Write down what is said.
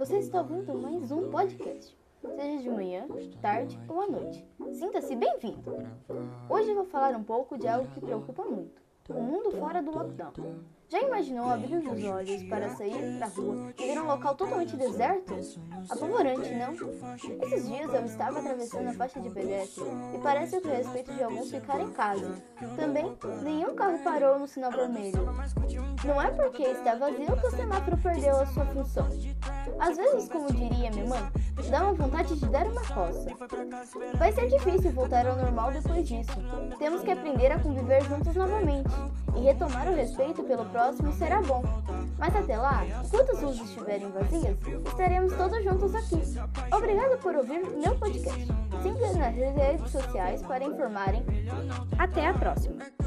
Você está ouvindo mais um podcast, seja de manhã, tarde ou à noite. Sinta-se bem-vindo! Hoje vou falar um pouco de algo que preocupa muito: o mundo fora do lockdown. Já imaginou abrir os olhos para sair pra rua e ver um local totalmente deserto? Apavorante, não? Esses dias eu estava atravessando a faixa de pedestre e parece que o respeito de alguns ficar em casa. Também, nenhum carro parou no sinal vermelho. Não é porque está vazio que o semáforo perdeu a sua função. Às vezes, como diria minha mãe, dá uma vontade de dar uma coça. Vai ser difícil voltar ao normal depois disso. Temos que aprender a conviver juntos novamente e retomar o respeito pelo próximo será bom. Mas até lá, enquanto as luzes estiverem vazias, estaremos todos juntos aqui. Obrigado por ouvir meu podcast. Siga nas redes sociais para informarem. Até a próxima!